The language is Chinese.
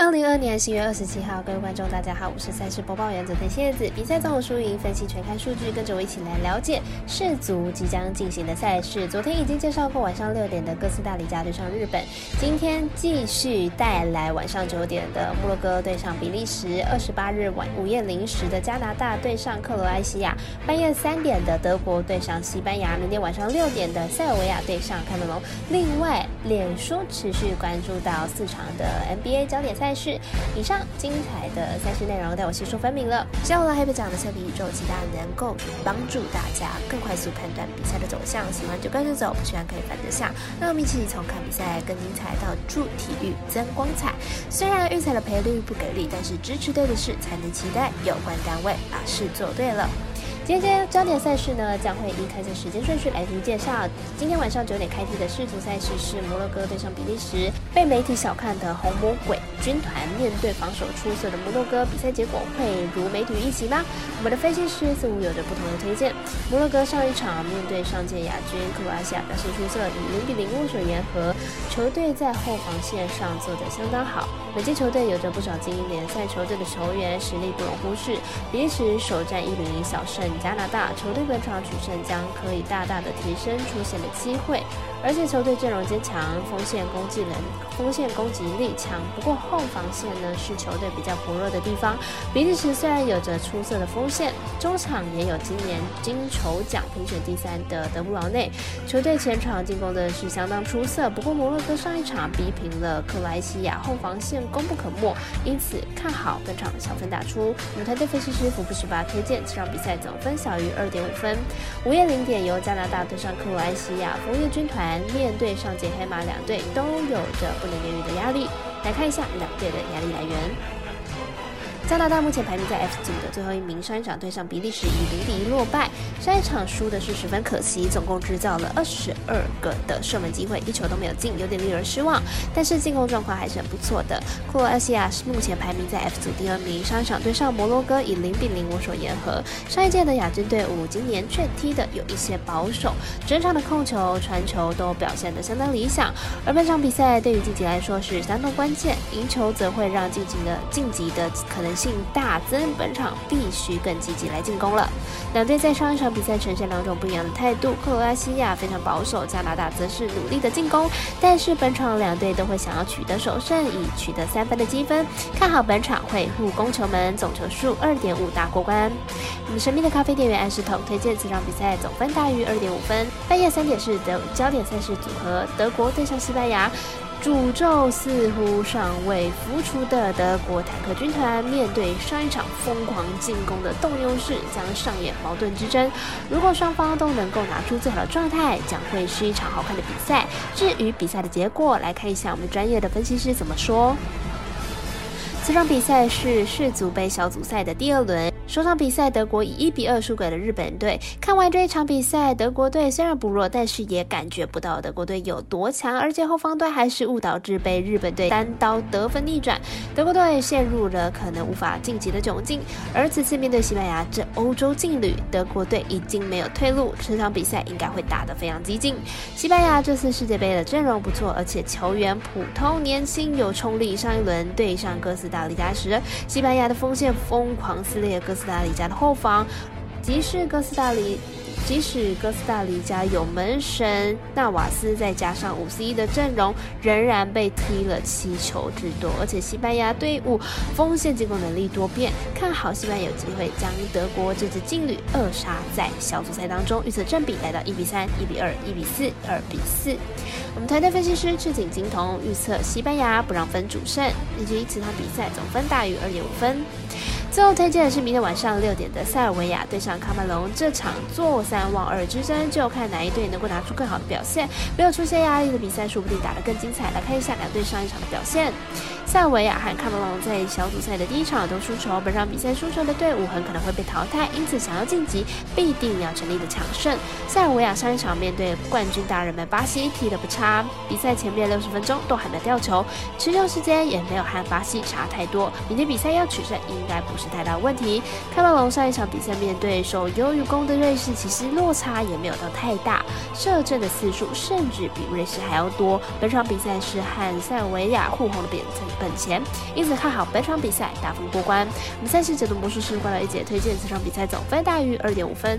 二零二年十月二十七号，各位观众，大家好，我是赛事播报员泽田蝎子。比赛总有输赢，分析全看数据，跟着我一起来了解世足即将进行的赛事。昨天已经介绍过晚上六点的哥斯达黎加对上日本，今天继续带来晚上九点的摩洛哥对上比利时，二十八日晚午夜零时的加拿大对上克罗埃西亚，半夜三点的德国对上西班牙，明天晚上六点的塞尔维亚对上喀麦隆。另外，脸书持续关注到四场的 NBA 焦点赛。赛事以上精彩的赛事内容，带我细说分明了。希望黑白奖的测评宇宙，期待能够帮助大家更快速判断比赛的走向。喜欢就跟着走，不喜欢可以反着下。让我们一起从看比赛更精彩到助体育增光彩。虽然预测的赔率不给力，但是支持对的事才能期待有关单位把事做对了。今天焦点赛事呢，将会依开赛时间顺序来逐一介绍。今天晚上九点开踢的世足赛事是摩洛哥对上比利时。被媒体小看的红魔鬼军团面对防守出色的摩洛哥，比赛结果会如媒体预期吗？我们的分析师似乎有着不同的推荐。摩洛哥上一场面对上届亚军克罗埃西亚表现出色，以零比零握手言和。球队在后防线上做得相当好。本届球队有着不少精英联赛球队的球员，实力不容忽视。比利时首战一比零小胜加拿大，球队本场取胜将可以大大的提升出线的机会。而且球队阵容坚强，锋线攻击能锋线攻击力强。不过后防线呢是球队比较薄弱的地方。比利时虽然有着出色的锋线，中场也有今年金球奖评选第三的德布劳内。球队前场进攻的是相当出色。不过摩洛哥上一场逼平了克罗埃西亚，后防线功不可没。因此看好本场小分打出。我们团队分析师福布斯八推荐这场比赛总分小于二点五分。午夜零点由加拿大对上克罗埃西亚，红叶军团。面对上届黑马两队都有着不能言喻的压力，来看一下两队的压力来源。加拿大目前排名在 F 组的最后一名，上一场对上比利时以零比一落败，上一场输的是十分可惜，总共制造了二十二个的射门机会，一球都没有进，有点令人失望。但是进攻状况还是很不错的。库罗埃西亚是目前排名在 F 组第二名，上一场对上摩洛哥以零比零握手言和。上一届的亚军队伍今年却踢的有一些保守，整场的控球、传球都表现得相当理想。而本场比赛对于晋级来说是相当关键，赢球则会让晋级的晋级的可能。性大增，本场必须更积极来进攻了。两队在上一场比赛呈现两种不一样的态度，克罗埃西亚非常保守，加拿大则是努力的进攻。但是本场两队都会想要取得首胜，以取得三分的积分。看好本场会互攻球门，总球数二点五大过关。我们神秘的咖啡店员安石头推荐这场比赛总分大于二点五分。半夜三点是德焦点赛事组合，德国对上西班牙。诅咒似乎尚未浮出的德国坦克军团，面对上一场疯狂进攻的动优势，将上演矛盾之争。如果双方都能够拿出最好的状态，将会是一场好看的比赛。至于比赛的结果，来看一下我们专业的分析师怎么说。这场比赛是世足杯小组赛的第二轮。首场比赛，德国以一比二输给了日本队。看完这一场比赛，德国队虽然不弱，但是也感觉不到德国队有多强，而且后方队还是误导致被日本队单刀得分逆转，德国队陷入了可能无法晋级的窘境。而此次面对西班牙这欧洲劲旅，德国队已经没有退路，这场比赛应该会打得非常激进。西班牙这次世界杯的阵容不错，而且球员普通、年轻、有冲力。上一轮对上哥斯达黎加时，西班牙的锋线疯狂撕裂哥。斯达黎加的后防，即使哥斯达黎，即使哥斯达黎加有门神纳瓦斯，再加上五 C 的阵容，仍然被踢了七球之多。而且西班牙队伍锋线进攻能力多变，看好西班牙有机会将德国这支劲旅扼杀在小组赛当中。预测正比来到一比三、一比二、一比四、二比四。我们团队分析师赤井金童预测西班牙不让分主胜，以及此场比赛总分大于二点五分。最后推荐的是明天晚上六点的塞尔维亚对上喀麦隆这场坐三望二之争，就看哪一队能够拿出更好的表现。没有出现压力的比赛，说不定打得更精彩。来看一下两队上一场的表现。塞尔维亚和喀麦隆在小组赛的第一场都输球，本场比赛输球的队伍很可能会被淘汰，因此想要晋级，必定要全力的抢胜。塞尔维亚上一场面对冠军大人们巴西踢得不差，比赛前面六十分钟都还没掉球，持球时间也没有和巴西差太多。明天比赛要取胜，应该不是太大问题。喀麦隆上一场比赛面对手优于攻的瑞士，其实落差也没有到太大，射正的次数甚至比瑞士还要多。本场比赛是和塞尔维亚互红的本。本钱，因此看好本场比赛大风过关。我们赛事解读魔术师关了一姐推荐这场比赛总分大于二点五分。